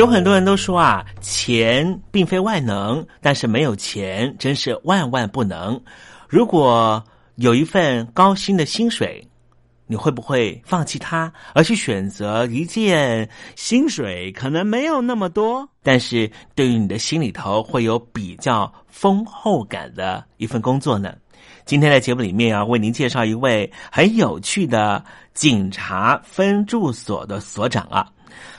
有很多人都说啊，钱并非万能，但是没有钱真是万万不能。如果有一份高薪的薪水，你会不会放弃它，而去选择一件薪水可能没有那么多，但是对于你的心里头会有比较丰厚感的一份工作呢？今天在节目里面要为您介绍一位很有趣的警察分驻所的所长啊。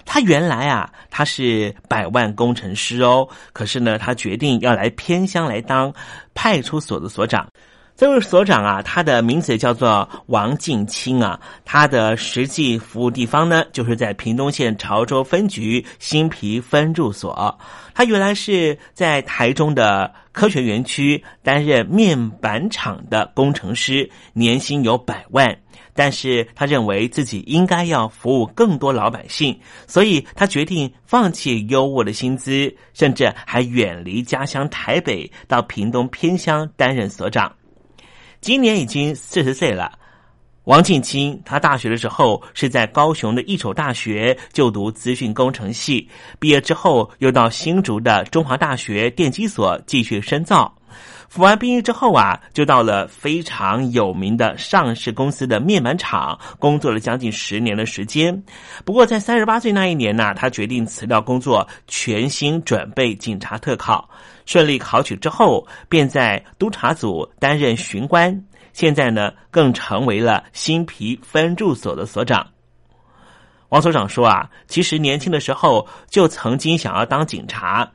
他原来啊，他是百万工程师哦，可是呢，他决定要来偏乡来当派出所的所长。这位所长啊，他的名字叫做王敬清啊，他的实际服务地方呢，就是在屏东县潮州分局新皮分驻所。他原来是在台中的科学园区担任面板厂的工程师，年薪有百万。但是他认为自己应该要服务更多老百姓，所以他决定放弃优渥的薪资，甚至还远离家乡台北，到屏东偏乡担任所长。今年已经四十岁了。王庆清，他大学的时候是在高雄的一所大学就读资讯工程系，毕业之后又到新竹的中华大学电机所继续深造。服完兵役之后啊，就到了非常有名的上市公司的面板厂工作了将近十年的时间。不过在三十八岁那一年呢，他决定辞掉工作，全心准备警察特考。顺利考取之后，便在督察组担任巡官。现在呢，更成为了新皮分驻所的所长。王所长说啊，其实年轻的时候就曾经想要当警察。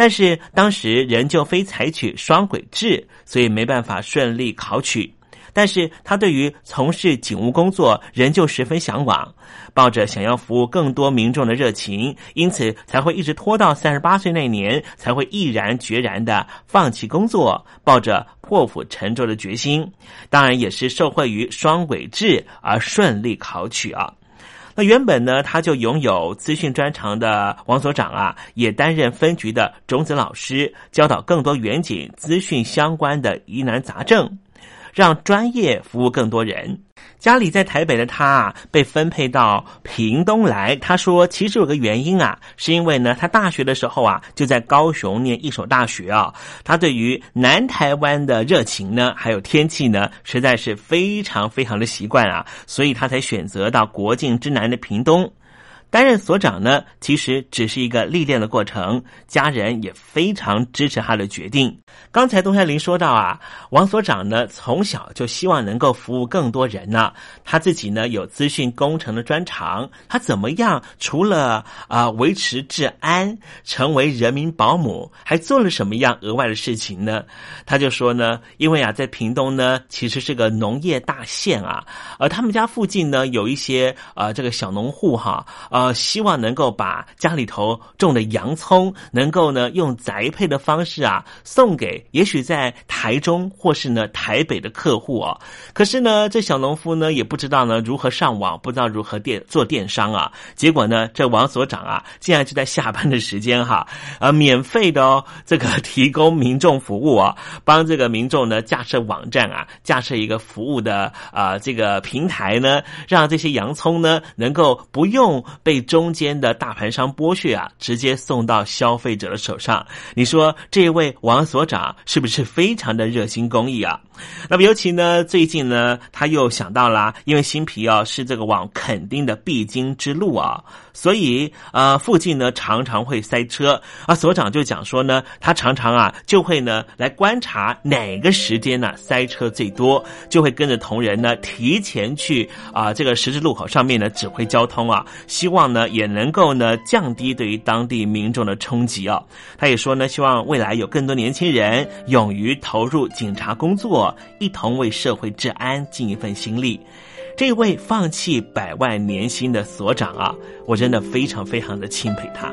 但是当时仍旧非采取双轨制，所以没办法顺利考取。但是他对于从事警务工作仍旧十分向往，抱着想要服务更多民众的热情，因此才会一直拖到三十八岁那年，才会毅然决然的放弃工作，抱着破釜沉舟的决心。当然也是受惠于双轨制而顺利考取啊。那原本呢，他就拥有资讯专长的王所长啊，也担任分局的种子老师，教导更多远景资讯相关的疑难杂症，让专业服务更多人。家里在台北的他啊，被分配到屏东来。他说，其实有个原因啊，是因为呢，他大学的时候啊，就在高雄念一所大学啊。他对于南台湾的热情呢，还有天气呢，实在是非常非常的习惯啊，所以他才选择到国境之南的屏东。担任所长呢，其实只是一个历练的过程，家人也非常支持他的决定。刚才东山林说到啊，王所长呢从小就希望能够服务更多人呢，他自己呢有资讯工程的专长，他怎么样？除了啊维持治安，成为人民保姆，还做了什么样额外的事情呢？他就说呢，因为啊在屏东呢其实是个农业大县啊，而他们家附近呢有一些啊这个小农户哈啊。呃希望能够把家里头种的洋葱，能够呢用宅配的方式啊，送给也许在台中或是呢台北的客户哦。可是呢，这小农夫呢也不知道呢如何上网，不知道如何电做电商啊。结果呢，这王所长啊，竟然就在下班的时间哈，呃，免费的哦，这个提供民众服务啊，帮这个民众呢架设网站啊，架设一个服务的啊这个平台呢，让这些洋葱呢能够不用被。被中间的大盘商剥削啊，直接送到消费者的手上。你说这位王所长是不是非常的热心公益啊？那么尤其呢，最近呢，他又想到了，因为新皮啊是这个网肯定的必经之路啊。所以呃附近呢常常会塞车啊。所长就讲说呢，他常常啊就会呢来观察哪个时间呢塞车最多，就会跟着同仁呢提前去啊这个十字路口上面呢指挥交通啊，希望呢也能够呢降低对于当地民众的冲击啊。他也说呢，希望未来有更多年轻人勇于投入警察工作，一同为社会治安尽一份心力。这位放弃百万年薪的所长啊，我真的非常非常的钦佩他。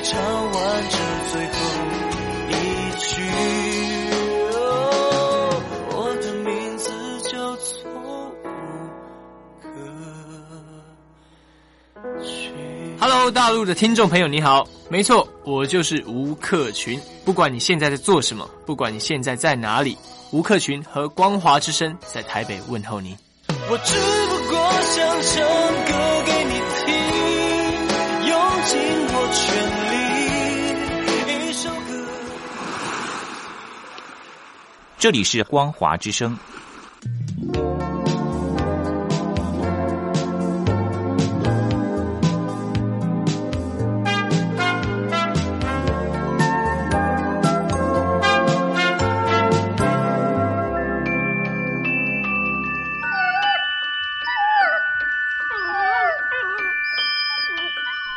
会唱完这最后一句。哦我的名字叫做。Hello，大陆的听众朋友，你好，没错，我就是吴克群。不管你现在在做什么，不管你现在在哪里，吴克群和光华之声在台北问候你。我只不过想唱歌这里是光华之声。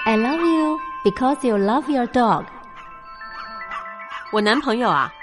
I love you because you love your dog。我男朋友啊，哦，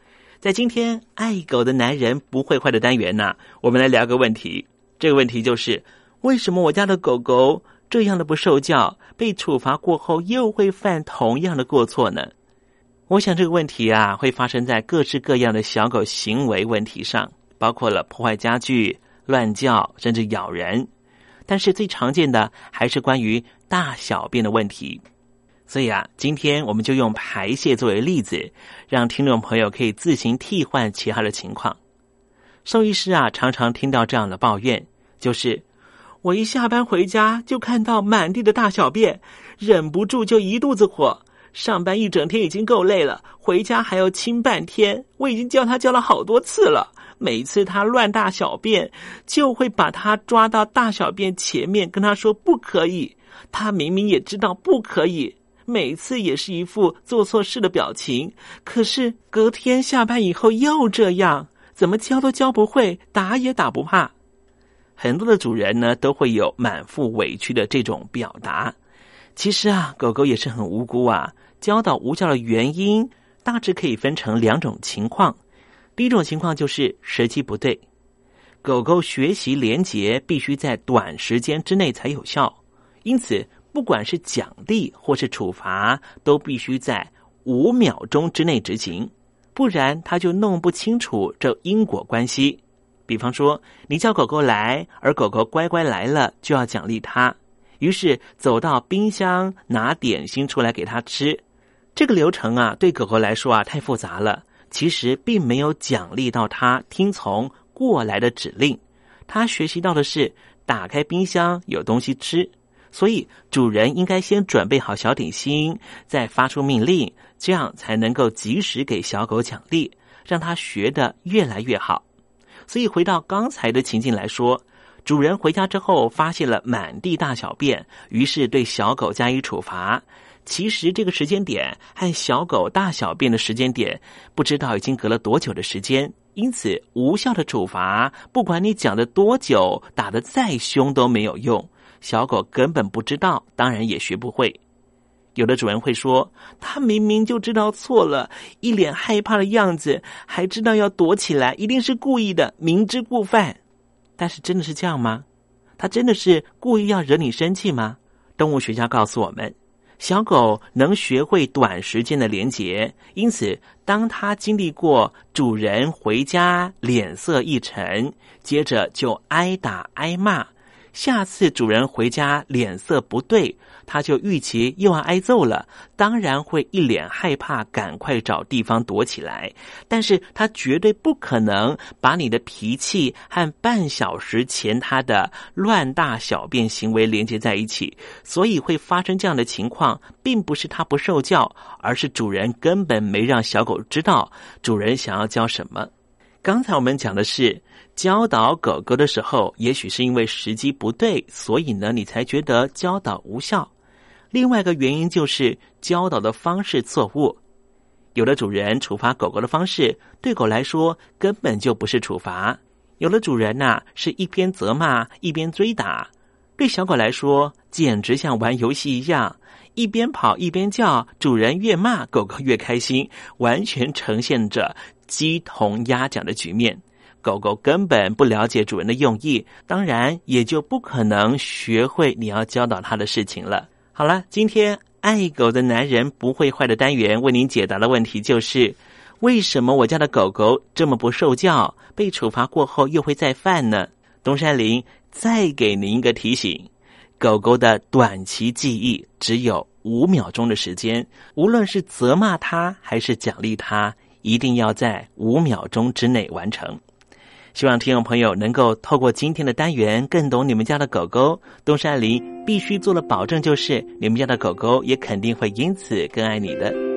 在今天爱狗的男人不会坏的单元呢、我们来聊个问题。这个问题就是：为什么我家的狗狗这样的不受教，被处罚过后又会犯同样的过错呢？我想这个问题啊，会发生在各式各样的小狗行为问题上，包括了破坏家具、乱叫，甚至咬人。但是最常见的还是关于大小便的问题。所以啊，今天我们就用排泄作为例子，让听众朋友可以自行替换其他的情况。兽医师啊，常常听到这样的抱怨，就是我一下班回家就看到满地的大小便，忍不住就一肚子火。上班一整天已经够累了，回家还要清半天。我已经叫他叫了好多次了，每次他乱大小便，就会把他抓到大小便前面，跟他说不可以。他明明也知道不可以，每次也是一副做错事的表情。可是隔天下班以后又这样，怎么教都教不会，打也打不怕。很多的主人呢，都会有满腹委屈的这种表达。其实啊，狗狗也是很无辜啊。教导无效的原因大致可以分成两种情况。第一种情况就是时机不对，狗狗学习连结必须在短时间之内才有效，因此不管是奖励或是处罚，都必须在五秒钟之内执行，不然它就弄不清楚这因果关系。比方说，你叫狗狗来，而狗狗乖乖来了，就要奖励它。于是走到冰箱拿点心出来给它吃，这个流程啊，对狗狗来说啊太复杂了。其实并没有奖励到它听从过来的指令，它学习到的是打开冰箱有东西吃。所以主人应该先准备好小点心，再发出命令，这样才能够及时给小狗奖励，让它学得越来越好。所以回到刚才的情境来说。主人回家之后发现了满地大小便，于是对小狗加以处罚。其实这个时间点和小狗大小便的时间点，不知道已经隔了多久的时间，因此无效的处罚，不管你讲的多久，打的再凶都没有用。小狗根本不知道，当然也学不会。有的主人会说，他明明就知道错了，一脸害怕的样子，还知道要躲起来，一定是故意的，明知故犯。但是真的是这样吗？他真的是故意要惹你生气吗？动物学家告诉我们。小狗能学会短时间的连结，因此，当它经历过主人回家脸色一沉，接着就挨打挨骂，下次主人回家脸色不对。他就预期又要挨揍了，当然会一脸害怕，赶快找地方躲起来。但是他绝对不可能把你的脾气和半小时前他的乱大小便行为连接在一起，所以会发生这样的情况，并不是他不受教，而是主人根本没让小狗知道主人想要教什么。刚才我们讲的是教导狗狗的时候，也许是因为时机不对，所以呢，你才觉得教导无效。另外一个原因就是教导的方式错误，有的主人处罚狗狗的方式对狗来说根本就不是处罚，有的主人呐是一边责骂一边追打，对小狗来说简直像玩游戏一样，一边跑一边叫，主人越骂狗狗越开心，完全呈现着鸡同鸭讲的局面。狗狗根本不了解主人的用意，当然也就不可能学会你要教导它的事情了。好了，今天爱狗的男人不会坏的单元为您解答的问题就是：为什么我家的狗狗这么不受教，被处罚过后又会再犯呢？东山林再给您一个提醒：狗狗的短期记忆只有五秒钟的时间，无论是责骂它还是奖励它，一定要在五秒钟之内完成。希望听众朋友能够透过今天的单元更懂你们家的狗狗。东山林必须做了保证，就是你们家的狗狗也肯定会因此更爱你的。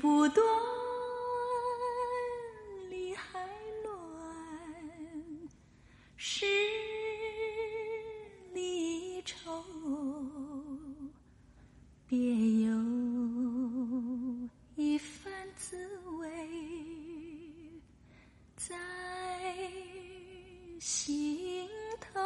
不断，理还乱，是离愁，别有一番滋味在心头。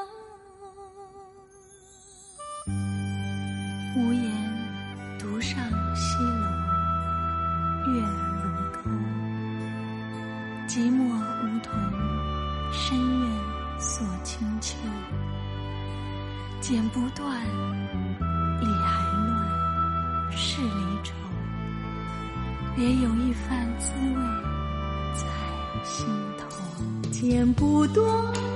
别有一番滋味在心头。剪不断。